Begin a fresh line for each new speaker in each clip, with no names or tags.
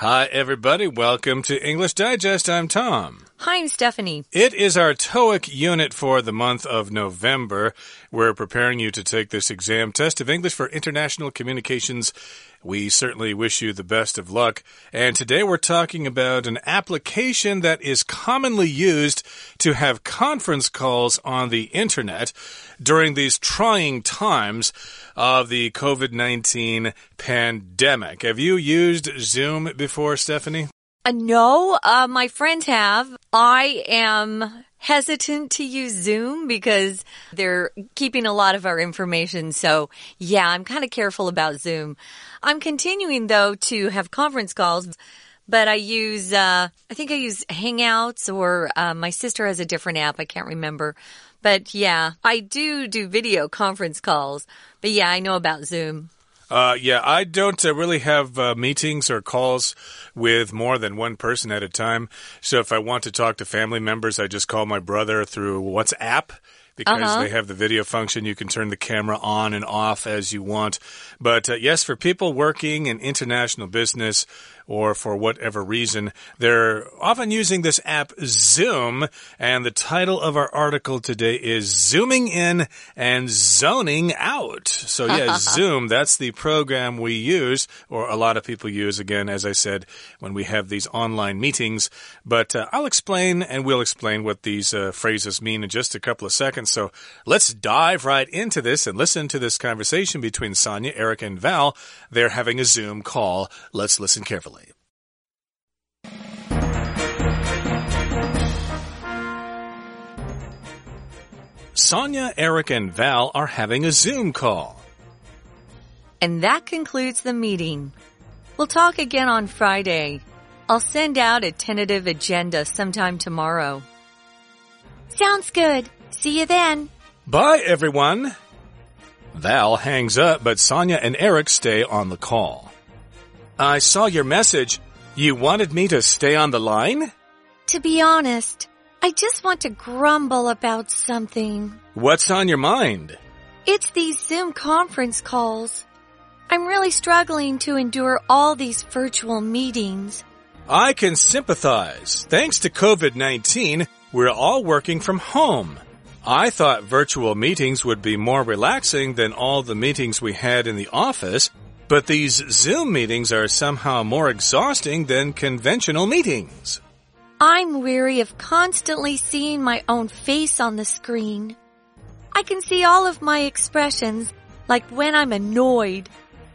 Hi, everybody. Welcome to English Digest. I'm Tom.
Hi, I'm Stephanie.
It is our TOEIC unit for the month of November. We're preparing you to take this exam test of English for international communications. We certainly wish you the best of luck. And today we're talking about an application that is commonly used to have conference calls on the internet during these trying times of the COVID 19 pandemic. Have you used Zoom before, Stephanie?
Uh, no, uh, my friends have. I am hesitant to use Zoom because they're keeping a lot of our information. So, yeah, I'm kind of careful about Zoom. I'm continuing, though, to have conference calls. But I use, uh, I think I use Hangouts or uh, my sister has a different app. I can't remember. But yeah, I do do video conference calls. But yeah, I know about Zoom.
Uh, yeah, I don't uh, really have uh, meetings or calls with more than one person at a time. So if I want to talk to family members, I just call my brother through WhatsApp because
Uh-huh.
they have the video function. You can turn the camera on and off as you want. But uh, yes, for people working in international business or for whatever reason, they're often using this app Zoom. And the title of our article today is Zooming In and Zoning Out. So yeah, Zoom, that's the program we use, or a lot of people use, again, as I said, when we have these online meetings. But uh, I'll explain and we'll explain what these uh, phrases mean in just a couple of seconds. So let's dive right into this and listen to this conversation between Sonia, Eric, and Val. They're having a Zoom call. Let's listen carefully. Sonia, Eric, and Val are having a Zoom call.
And that concludes the meeting. We'll talk again on Friday. I'll send out a tentative agenda sometime tomorrow. Sounds good. See you then.
Bye, everyone. Val hangs up, but Sonia and Eric stay on the call. I saw your message. You wanted me to stay on the line?
To be honest, I just want to grumble about something.
What's on your mind?
It's these Zoom conference calls. I'm really struggling to endure all these virtual meetings.
I can sympathize. Thanks to COVID 19, we're all working from home. I thought virtual meetings would be more relaxing than all the meetings we had in the office, but these Zoom meetings are somehow more exhausting than conventional meetings.
I'm weary of constantly seeing my own face on the screen. I can see all of my expressions, like when I'm annoyed.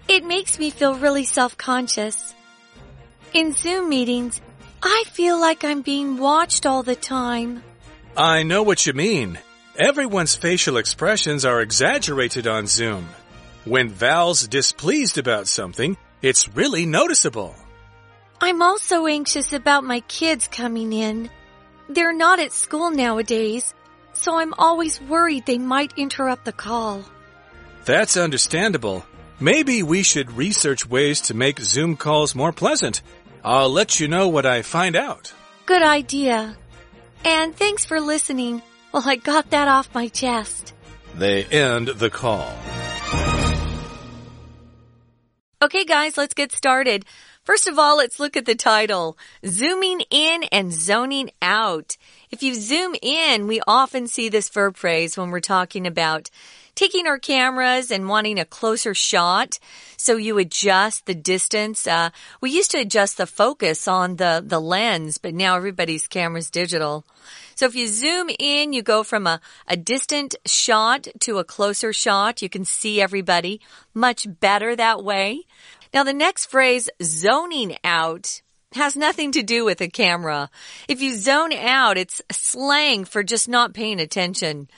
It makes me feel really self-conscious. In Zoom meetings, I feel like I'm being watched all the time.
I know what you mean. Everyone's facial expressions are exaggerated on Zoom. When Val's displeased about something, it's really noticeable.
I'm also anxious about my kids coming in. They're not at school nowadays, so I'm always worried they might interrupt the call.
That's understandable. Maybe we should research ways to make Zoom calls more pleasant. I'll let you know what I find out.
Good idea. And thanks for listening. Well, I got that off my chest.
They end the call.
Okay, guys, let's get started. First of all, let's look at the title. Zooming in and zoning out. If you zoom in, we often see this verb phrase when we're talking about taking our cameras and wanting a closer shot. So you adjust the distance. Uh, we used to adjust the focus on the, the lens, but now everybody's camera's digital. So if you zoom in, you go from a, a distant shot to a closer shot. You can see everybody much better that way. Now the next phrase, zoning out, has nothing to do with a camera. If you zone out, it's slang for just not paying attention.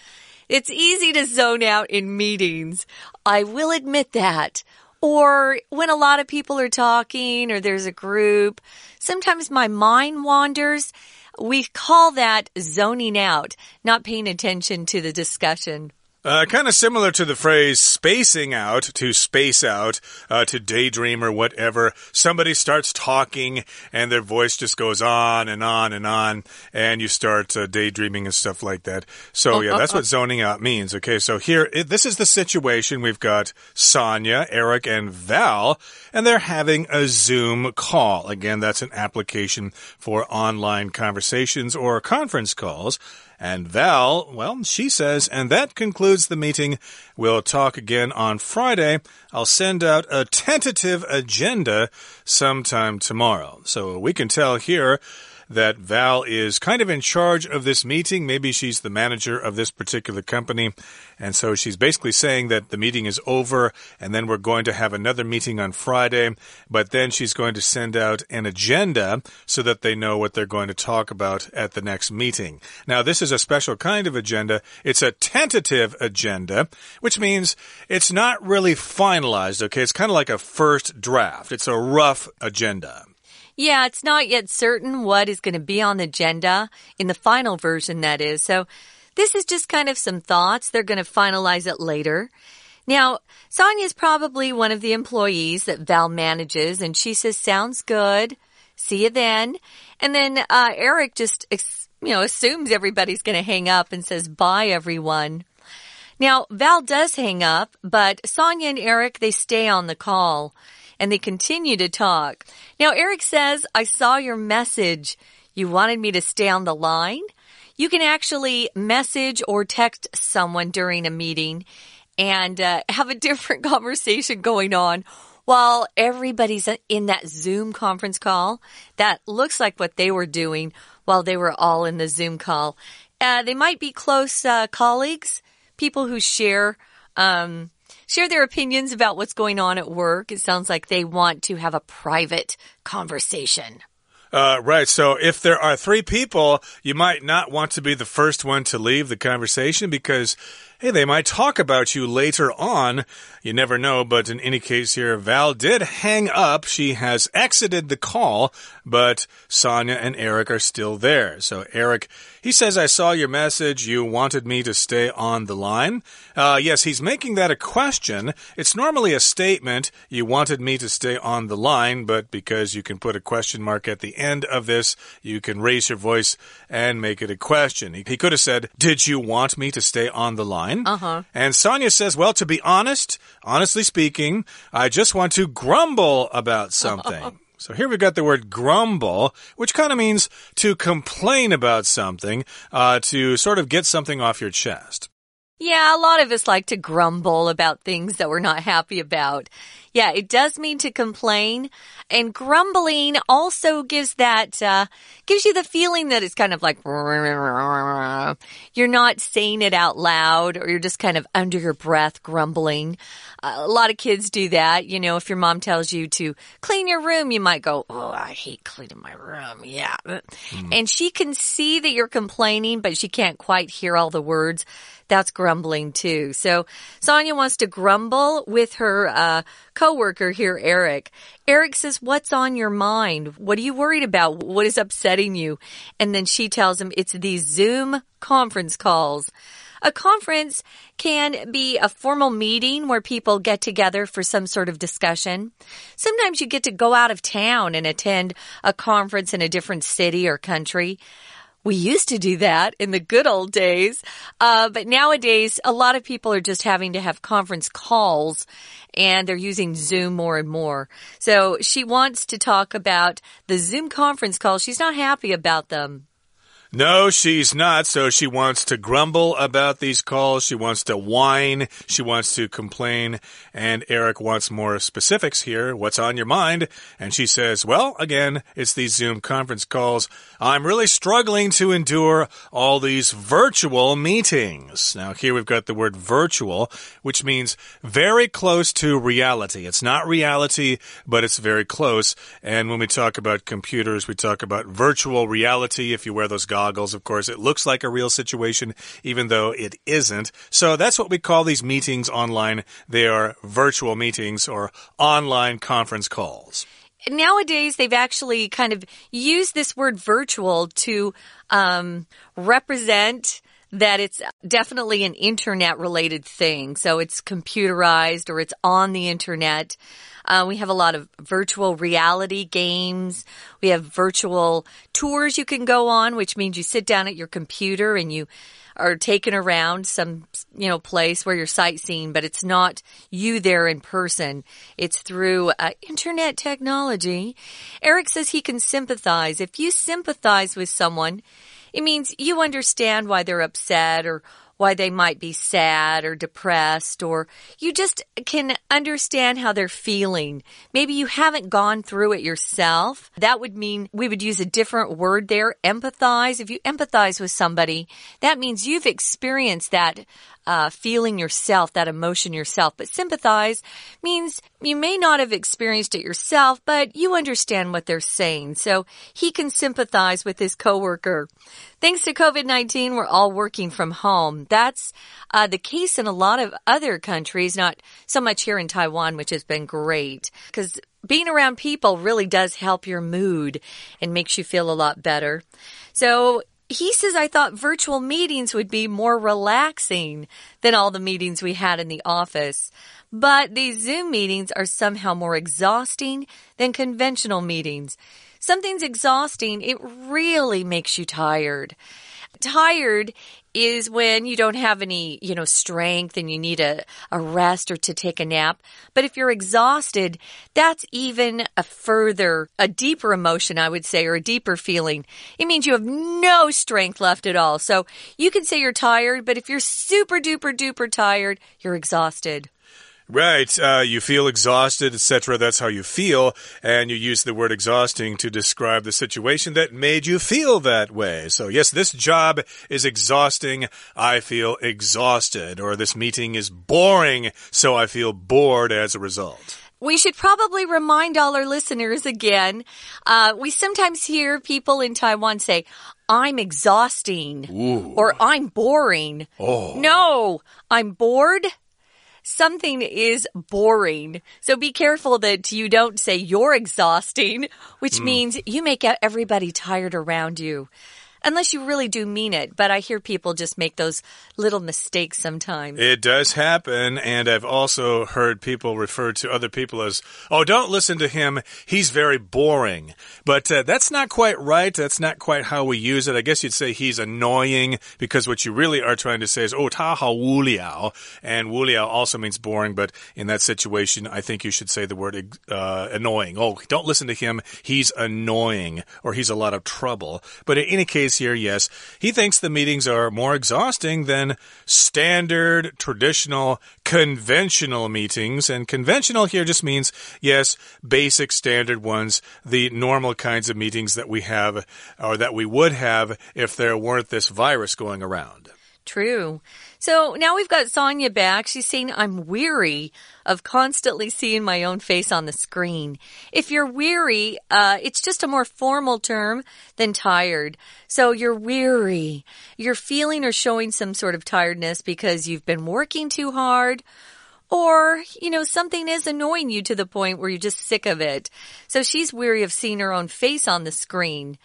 It's easy to zone out in meetings. I will admit that. Or when a lot of people are talking or there's a group, sometimes my mind wanders. We call that zoning out, not paying attention to the discussion.
Uh, kind of similar to the phrase spacing out, to space out, uh, to daydream or whatever. Somebody starts talking and their voice just goes on and on and on, and you start uh, daydreaming and stuff like that. So, yeah, that's what zoning out means. Okay, so here, it, this is the situation. We've got Sonia, Eric, and Val, and they're having a Zoom call. Again, that's an application for online conversations or conference calls. And Val, well, she says, and that concludes the meeting. We'll talk again on Friday. I'll send out a tentative agenda sometime tomorrow. So we can tell here that Val is kind of in charge of this meeting. Maybe she's the manager of this particular company. And so she's basically saying that the meeting is over and then we're going to have another meeting on Friday. But then she's going to send out an agenda so that they know what they're going to talk about at the next meeting. Now, this is a special kind of agenda. It's a tentative agenda, which means it's not really finalized. Okay. It's kind of like a first draft. It's a rough agenda.
Yeah, it's not yet certain what is going to be on the agenda in the final version, that is. So this is just kind of some thoughts. They're going to finalize it later. Now, Sonia's probably one of the employees that Val manages, and she says, Sounds good. See you then. And then uh, Eric just, you know, assumes everybody's going to hang up and says, Bye, everyone. Now, Val does hang up, but Sonia and Eric, they stay on the call and they continue to talk. Now, Eric says, I saw your message. You wanted me to stay on the line? You can actually message or text someone during a meeting and uh, have a different conversation going on while everybody's in that Zoom conference call. That looks like what they were doing while they were all in the Zoom call. Uh, they might be close uh, colleagues, people who share um, share their opinions about what's going on at work. It sounds like they want to have a private conversation.
Uh, right. So if there are three people, you might not want to be the first one to leave the conversation because Hey, they might talk about you later on. You never know, but in any case here, Val did hang up. She has exited the call, but Sonia and Eric are still there. So Eric, he says, I saw your message. You wanted me to stay on the line. Uh, yes, he's making that a question. It's normally a statement. You wanted me to stay on the line, but because you can put a question mark at the end of this, you can raise your voice and make it a question. He, he could have said, Did you want me to stay on the line? Line.
Uh huh.
And Sonia says, Well, to be honest, honestly speaking, I just want to grumble about something. So here we've got the word grumble, which kind of means to complain about something, uh, to sort of get something off your chest.
Yeah, a lot of us like to grumble about things that we're not happy about. Yeah, it does mean to complain. And grumbling also gives that, uh, gives you the feeling that it's kind of like, you're not saying it out loud or you're just kind of under your breath grumbling. Uh, a lot of kids do that. You know, if your mom tells you to clean your room, you might go, Oh, I hate cleaning my room. Yeah. Mm. And she can see that you're complaining, but she can't quite hear all the words that's grumbling too. So Sonia wants to grumble with her uh, coworker here, Eric. Eric says, What's on your mind? What are you worried about? What is upsetting you? And then she tells him it's these Zoom conference calls. A conference can be a formal meeting where people get together for some sort of discussion. Sometimes you get to go out of town and attend a conference in a different city or country. We used to do that in the good old days. Uh, but nowadays, a lot of people are just having to have conference calls and they're using Zoom more and more. So she wants to talk about the Zoom conference calls. She's not happy about them.
No, she's not. So she wants to grumble about these calls. She wants to whine. She wants to complain. And Eric wants more specifics here. What's on your mind? And she says, well, again, it's these Zoom conference calls. I'm really struggling to endure all these virtual meetings. Now, here we've got the word virtual, which means very close to reality. It's not reality, but it's very close. And when we talk about computers, we talk about virtual reality. If you wear those goggles, goggles, of course. It looks like a real situation, even though it isn't. So that's what we call these meetings online. They are virtual meetings or online conference calls
nowadays they've actually kind of used this word virtual to um, represent that it's definitely an internet related thing. So it's computerized or it's on the internet. Uh, we have a lot of virtual reality games. We have virtual tours you can go on, which means you sit down at your computer and you are taken around some, you know, place where you're sightseeing, but it's not you there in person. It's through uh, internet technology. Eric says he can sympathize. If you sympathize with someone, it means you understand why they're upset or why they might be sad or depressed, or you just can understand how they're feeling. Maybe you haven't gone through it yourself. That would mean we would use a different word there, empathize. If you empathize with somebody, that means you've experienced that uh, feeling yourself, that emotion yourself. But sympathize means you may not have experienced it yourself, but you understand what they're saying. So he can sympathize with his coworker. Thanks to COVID-19, we're all working from home. That's uh, the case in a lot of other countries, not so much here in Taiwan, which has been great because being around people really does help your mood and makes you feel a lot better. So he says, I thought virtual meetings would be more relaxing than all the meetings we had in the office. But these Zoom meetings are somehow more exhausting than conventional meetings. Something's exhausting, it really makes you tired. Tired is when you don't have any, you know, strength and you need a, a rest or to take a nap. But if you're exhausted, that's even a further, a deeper emotion, I would say, or a deeper feeling. It means you have no strength left at all. So you can say you're tired, but if you're super duper duper tired, you're exhausted.
Right. Uh, you feel exhausted, etc. That's how you feel. And you use the word exhausting to describe the situation that made you feel that way. So, yes, this job is exhausting. I feel exhausted. Or this meeting is boring. So I feel bored as a result.
We should probably remind all our listeners again. Uh, we sometimes hear people in Taiwan say, I'm exhausting
Ooh.
or I'm boring.
Oh.
No, I'm bored something is boring. So be careful that you don't say you're exhausting, which mm. means you make everybody tired around you unless you really do mean it. But I hear people just make those little mistakes sometimes.
It does happen. And I've also heard people refer to other people as, oh, don't listen to him. He's very boring. But uh, that's not quite right. That's not quite how we use it. I guess you'd say he's annoying because what you really are trying to say is, oh, ta hao wu liao. And wu liao also means boring. But in that situation, I think you should say the word uh, annoying. Oh, don't listen to him. He's annoying or he's a lot of trouble. But in any case, here, yes, he thinks the meetings are more exhausting than standard, traditional, conventional meetings. And conventional here just means, yes, basic standard ones, the normal kinds of meetings that we have or that we would have if there weren't this virus going around.
True. So now we've got Sonia back. She's saying, I'm weary of constantly seeing my own face on the screen. If you're weary, uh, it's just a more formal term than tired. So you're weary. You're feeling or showing some sort of tiredness because you've been working too hard or, you know, something is annoying you to the point where you're just sick of it. So she's weary of seeing her own face on the screen.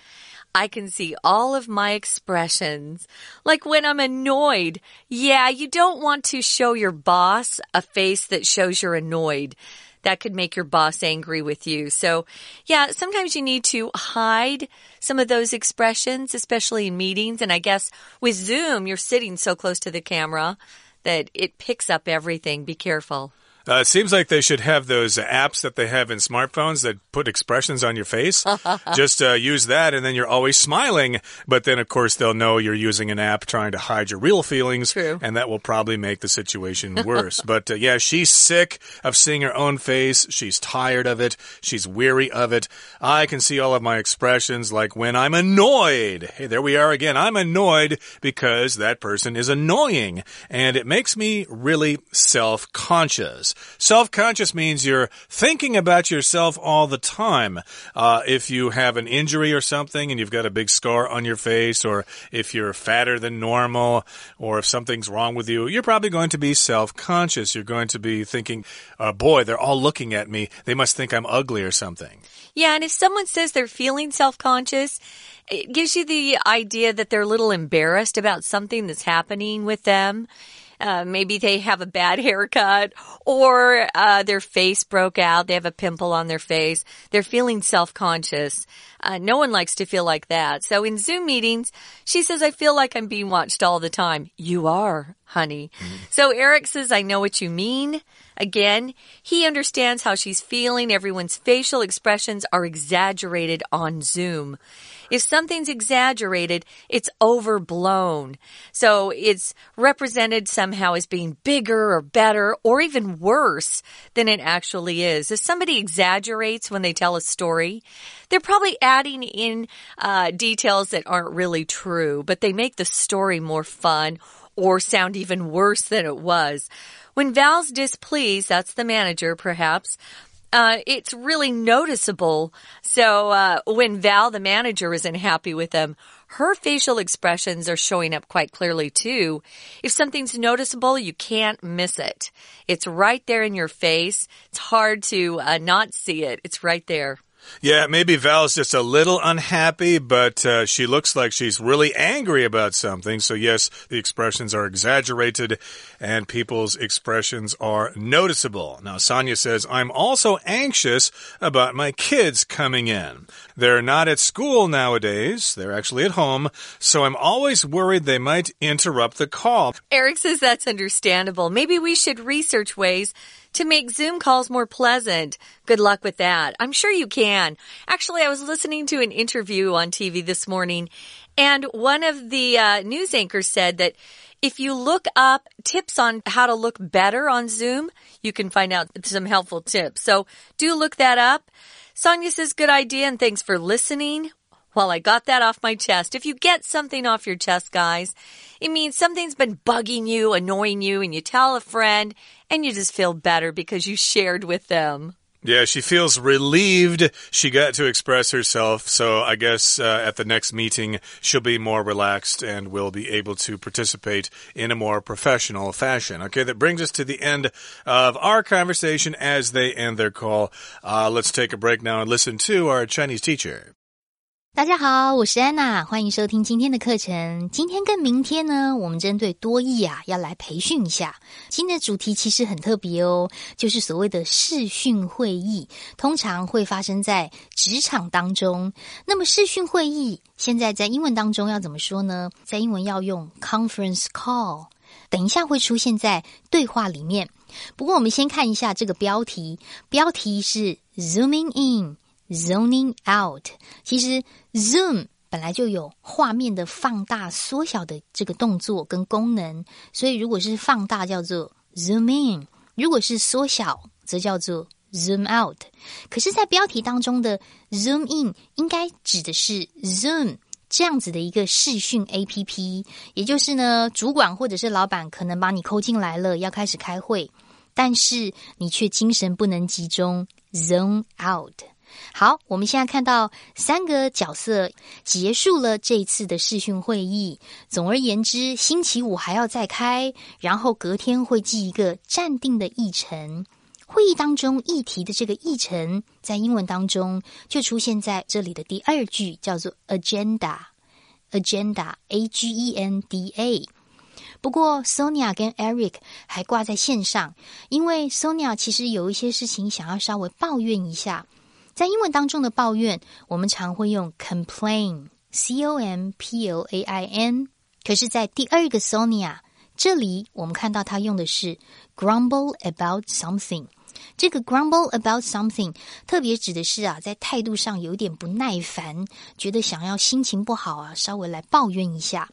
I can see all of my expressions. Like when I'm annoyed. Yeah, you don't want to show your boss a face that shows you're annoyed. That could make your boss angry with you. So, yeah, sometimes you need to hide some of those expressions, especially in meetings. And I guess with Zoom, you're sitting so close to the camera that it picks up everything. Be careful.
Uh, it seems like they should have those apps that they have in smartphones that put expressions on your face. Just uh, use that, and then you're always smiling. But then, of course, they'll know you're using an app trying to hide your real feelings,
True.
and that will probably make the situation worse. but uh, yeah, she's sick of seeing her own face. She's tired of it. She's weary of it. I can see all of my expressions, like when I'm annoyed. Hey, there we are again. I'm annoyed because that person is annoying, and it makes me really self conscious. Self conscious means you're thinking about yourself all the time. Uh, if you have an injury or something and you've got a big scar on your face, or if you're fatter than normal, or if something's wrong with you, you're probably going to be self conscious. You're going to be thinking, uh, boy, they're all looking at me. They must think I'm ugly or something.
Yeah, and if someone says they're feeling self conscious, it gives you the idea that they're a little embarrassed about something that's happening with them. Uh, maybe they have a bad haircut or uh, their face broke out. They have a pimple on their face. They're feeling self-conscious. Uh, no one likes to feel like that. So in Zoom meetings, she says, I feel like I'm being watched all the time. You are, honey. Mm -hmm. So Eric says, I know what you mean. Again, he understands how she's feeling. Everyone's facial expressions are exaggerated on Zoom. If something's exaggerated, it's overblown. So it's represented somehow as being bigger or better or even worse than it actually is. If somebody exaggerates when they tell a story, they're probably adding in uh, details that aren't really true, but they make the story more fun or sound even worse than it was. When Val's displeased, that's the manager perhaps, uh, it's really noticeable. So uh, when Val, the manager, isn't happy with them, her facial expressions are showing up quite clearly too. If something's noticeable, you can't miss it. It's right there in your face. It's hard to uh, not see it. It's right there.
Yeah, maybe Val's just a little unhappy, but uh, she looks like she's really angry about something. So, yes, the expressions are exaggerated and people's expressions are noticeable. Now, Sonia says, I'm also anxious about my kids coming in. They're not at school nowadays, they're actually at home, so I'm always worried they might interrupt the call.
Eric says that's understandable. Maybe we should research ways to make Zoom calls more pleasant. Good luck with that. I'm sure you can. Actually, I was listening to an interview on TV this morning, and one of the uh, news anchors said that if you look up tips on how to look better on Zoom, you can find out some helpful tips. So do look that up. Sonia says, good idea and thanks for listening. Well, I got that off my chest. If you get something off your chest, guys, it means something's been bugging you, annoying you, and you tell a friend and you just feel better because you shared with them.
Yeah, she feels relieved she got to express herself. So I guess uh, at the next meeting, she'll be more relaxed and will be able to participate in a more professional fashion. Okay, that brings us to the end of our conversation as they end their call. Uh, let's take a break now and listen to our Chinese teacher.
大家好，我是安娜，欢迎收听今天的课程。今天跟明天呢，我们针对多义啊，要来培训一下。今天的主题其实很特别哦，就是所谓的视讯会议，通常会发生在职场当中。那么视讯会议现在在英文当中要怎么说呢？在英文要用 conference call，等一下会出现在对话里面。不过我们先看一下这个标题，标题是 zooming in。Zoning out，其实 zoom 本来就有画面的放大、缩小的这个动作跟功能，所以如果是放大叫做 zoom in，如果是缩小则叫做 zoom out。可是，在标题当中的 zoom in 应该指的是 zoom 这样子的一个视讯 A P P，也就是呢，主管或者是老板可能把你扣进来了，要开始开会，但是你却精神不能集中，zone out。好，我们现在看到三个角色结束了这一次的视讯会议。总而言之，星期五还要再开，然后隔天会记一个暂定的议程。会议当中议题的这个议程，在英文当中就出现在这里的第二句，叫做 agenda，agenda，a g e n d a。不过，Sonia 跟 Eric 还挂在线上，因为 Sonia 其实有一些事情想要稍微抱怨一下。在英文当中的抱怨，我们常会用 complain，c o m p l a i n。可是，在第二个 Sonia 这里，我们看到他用的是 grumble about something。这个 grumble about something 特别指的是啊，在态度上有点不耐烦，觉得想要心情不好啊，稍微来抱怨一下。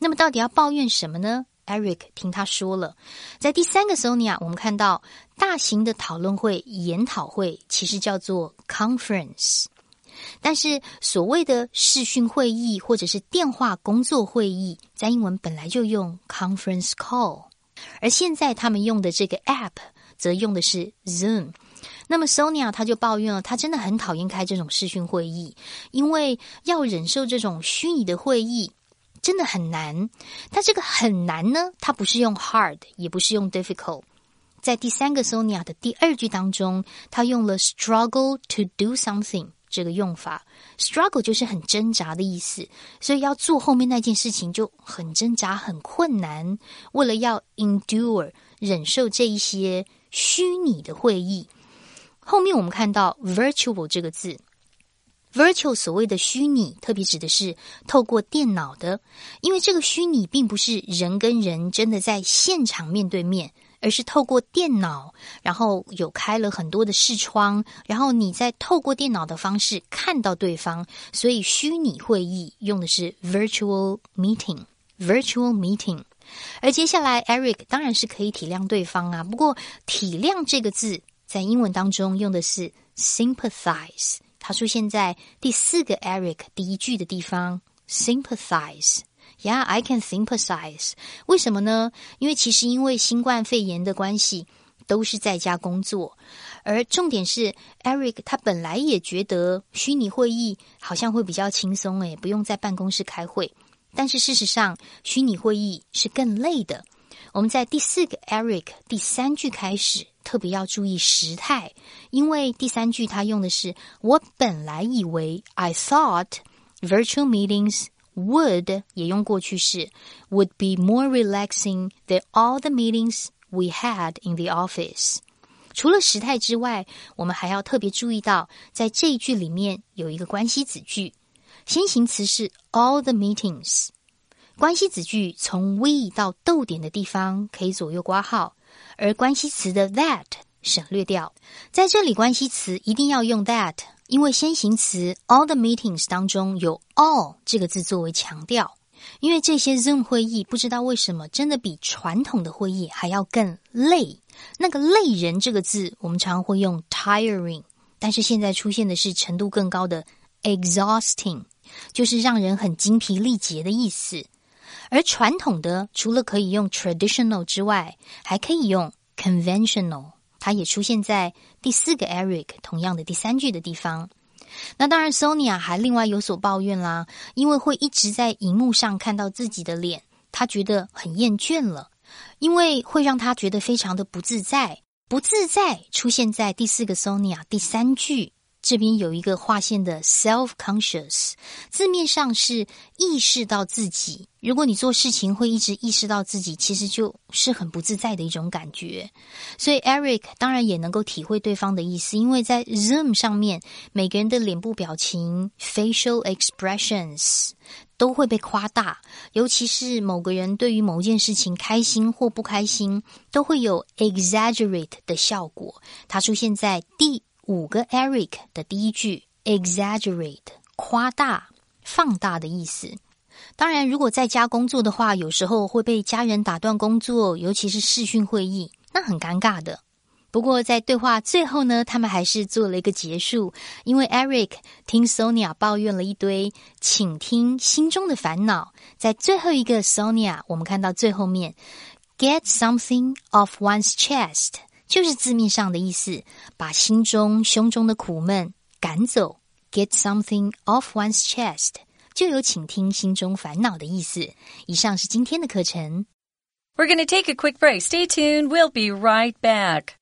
那么，到底要抱怨什么呢？Eric 听他说了，在第三个 Sonia，我们看到大型的讨论会、研讨会其实叫做 conference，但是所谓的视讯会议或者是电话工作会议，在英文本来就用 conference call，而现在他们用的这个 app 则用的是 Zoom。那么 Sonia 他就抱怨了，他真的很讨厌开这种视讯会议，因为要忍受这种虚拟的会议。真的很难，它这个很难呢，它不是用 hard，也不是用 difficult。在第三个 Sonia 的第二句当中，它用了 struggle to do something，这个用法，struggle 就是很挣扎的意思，所以要做后面那件事情就很挣扎、很困难。为了要 endure 忍受这一些虚拟的会议，后面我们看到 virtual 这个字，virtual 所谓的虚拟，特别指的是透过电脑的，因为这个虚拟并不是人跟人真的在现场面对面。而是透过电脑，然后有开了很多的视窗，然后你在透过电脑的方式看到对方，所以虚拟会议用的是 virtual meeting，virtual meeting。而接下来，Eric 当然是可以体谅对方啊，不过体谅这个字在英文当中用的是 sympathize，它出现在第四个 Eric 第一句的地方，sympathize。Yeah, I can sympathize. 为什么呢？因为其实因为新冠肺炎的关系，都是在家工作。而重点是，Eric 他本来也觉得虚拟会议好像会比较轻松，诶，不用在办公室开会。但是事实上，虚拟会议是更累的。我们在第四个 Eric 第三句开始，特别要注意时态，因为第三句他用的是我本来以为 I thought virtual meetings。Would 也用过去式，would be more relaxing than all the meetings we had in the office。除了时态之外，我们还要特别注意到，在这一句里面有一个关系子句，先行词是 all the meetings。关系子句从 we 到逗点的地方可以左右挂号，而关系词的 that 省略掉。在这里，关系词一定要用 that。因为先行词 all the meetings 当中有 all 这个字作为强调，因为这些 Zoom 会议不知道为什么真的比传统的会议还要更累。那个累人这个字我们常会用 tiring，但是现在出现的是程度更高的 exhausting，就是让人很精疲力竭的意思。而传统的除了可以用 traditional 之外，还可以用 conventional。它也出现在第四个 Eric 同样的第三句的地方。那当然，Sonia 还另外有所抱怨啦，因为会一直在荧幕上看到自己的脸，他觉得很厌倦了，因为会让他觉得非常的不自在。不自在出现在第四个 Sonia 第三句。这边有一个划线的 self-conscious，字面上是意识到自己。如果你做事情会一直意识到自己，其实就是很不自在的一种感觉。所以 Eric 当然也能够体会对方的意思，因为在 Zoom 上面，每个人的脸部表情 （facial expressions） 都会被夸大，尤其是某个人对于某件事情开心或不开心，都会有 exaggerate 的效果。它出现在第。五个 Eric 的第一句 exaggerate 夸大、放大的意思。当然，如果在家工作的话，有时候会被家人打断工作，尤其是视讯会议，那很尴尬的。不过在对话最后呢，他们还是做了一个结束，因为 Eric 听 Sonia 抱怨了一堆，请听心中的烦恼。在最后一个 Sonia，我们看到最后面 get something off one's chest。就是字面上的意思，把心中、胸中的苦闷赶走，get something off one's chest，就有倾听心中烦恼的意思。以上是今天的课程。
We're going to take a quick break. Stay tuned. We'll be right back.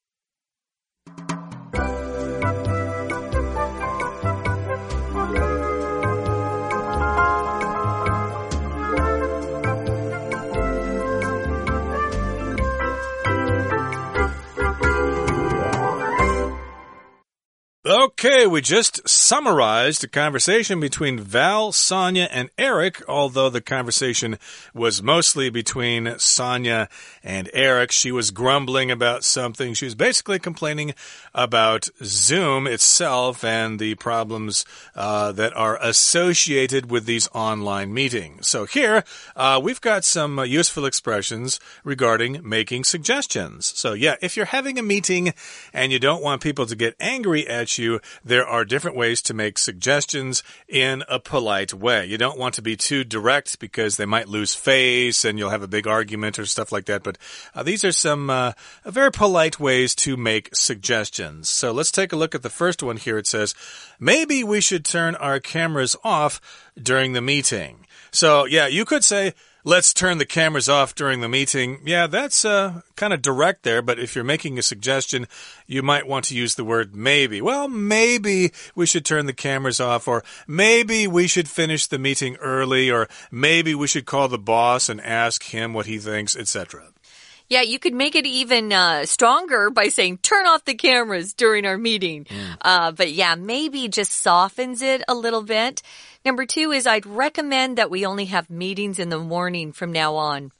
Okay, we just summarized the conversation between Val, Sonia, and Eric, although the conversation was mostly between Sonia and Eric. She was grumbling about something. She was basically complaining about Zoom itself and the problems uh, that are associated with these online meetings. So here, uh, we've got some useful expressions regarding making suggestions. So yeah, if you're having a meeting and you don't want people to get angry at you, there are different ways to make suggestions in a polite way. You don't want to be too direct because they might lose face and you'll have a big argument or stuff like that. But uh, these are some uh, very polite ways to make suggestions. So let's take a look at the first one here. It says, maybe we should turn our cameras off during the meeting. So yeah, you could say, let's turn the cameras off during the meeting. Yeah, that's uh, kind of direct there, but if you're making a suggestion, you might want to use the word maybe. Well, maybe we should turn the cameras off, or maybe we should finish the meeting early, or maybe we should call the boss and ask him what he thinks, etc.
Yeah, you could make it even uh, stronger by saying, turn off the cameras during our meeting. Mm. Uh, but yeah, maybe just softens it a little bit. Number two is I'd recommend that we only have meetings in the morning from now on.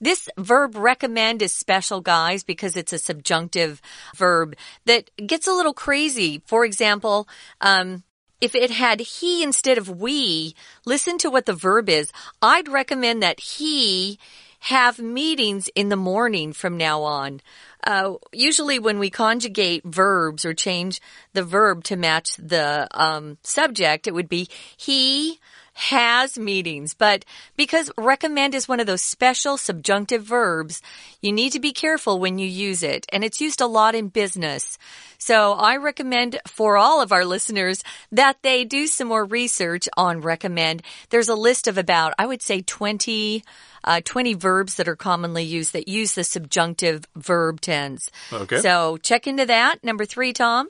This verb recommend is special, guys, because it's a subjunctive verb that gets a little crazy. For example, um, if it had he instead of we, listen to what the verb is. I'd recommend that he have meetings in the morning from now on. Uh, usually, when we conjugate verbs or change the verb to match the um, subject, it would be he has meetings. But because recommend is one of those special subjunctive verbs, you need to be careful when you use it. And it's used a lot in business. So I recommend for all of our listeners that they do some more research on recommend. There's a list of about, I would say 20 uh, 20 verbs that are commonly used that use the subjunctive verb tense.
Okay.
So check into that. Number three, Tom.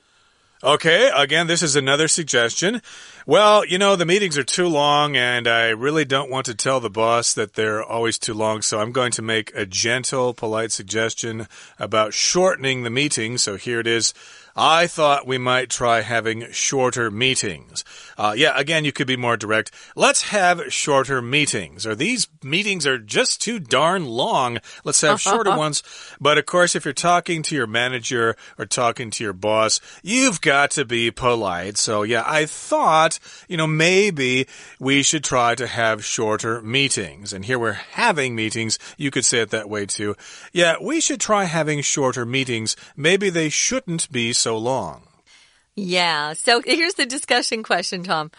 Okay, again, this is another suggestion. Well, you know, the meetings are too long, and I really don't want to tell the boss that they're always too long, so I'm going to make a gentle, polite suggestion about shortening the meeting. So here it is. I thought we might try having shorter meetings. Uh, yeah, again, you could be more direct. Let's have shorter meetings. Or these meetings are just too darn long. Let's have shorter ones. But of course, if you're talking to your manager or talking to your boss, you've got to be polite. So yeah, I thought, you know, maybe we should try to have shorter meetings. And here we're having meetings. You could say it that way too. Yeah, we should try having shorter meetings. Maybe they shouldn't be so so long.
Yeah. So here's the discussion question, Tom.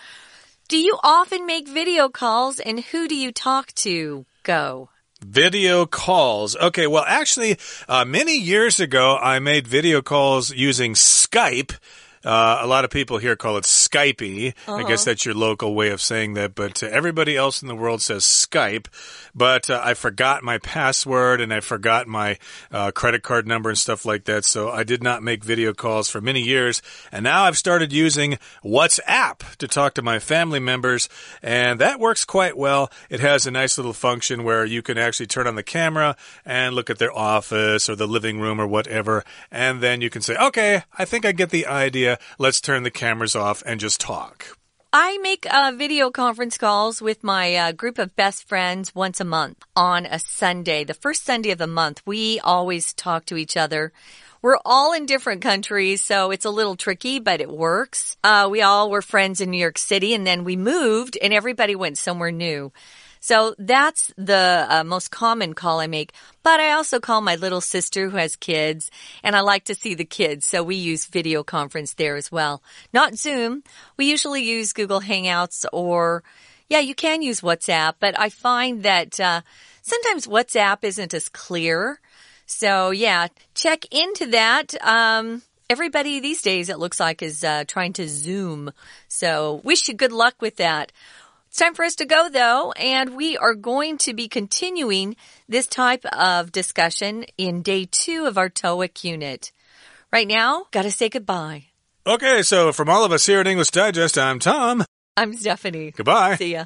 Do you often make video calls and who do you talk to? Go.
Video calls. Okay, well, actually, uh, many years ago, I made video calls using Skype. Uh, a lot of people here call it Skypey. Uh -huh. I guess uh-huh. that's your local way of saying that, but uh, everybody else in the world says Skype. But uh, I forgot my password and I forgot my uh, credit card number and stuff like that, so I did not make video calls for many years. And now I've started using WhatsApp to talk to my family members, and that works quite well. It has a nice little function where you can actually turn on the camera and look at their office or the living room or whatever, and then you can say, okay, I think I get the let's turn the cameras off and just talk.
I make uh, video conference calls with my uh, group of best friends once a month on a Sunday. The first Sunday of the month, we always talk to each other. We're all in different countries, so it's a little tricky, but it works. Uh, we all were friends in New York City, and then we moved, and everybody went somewhere new. So that's the uh, most common call I make. But I also call my little sister who has kids, and I like to see the kids, so we use video conference there as well. Not Zoom. We usually use Google Hangouts or, yeah, you can use WhatsApp, but I find that uh, sometimes WhatsApp isn't as clear. So yeah, check into that. Um, everybody these days, it looks like, is uh, trying to Zoom. So wish you good luck with that. It's time for us to go though, and we are going to be continuing this type of discussion in day two of our TOEIC unit. Right now, gotta say goodbye.
Okay, so from all of us here at English Digest, I'm Tom.
I'm Stephanie.
Goodbye.
See ya.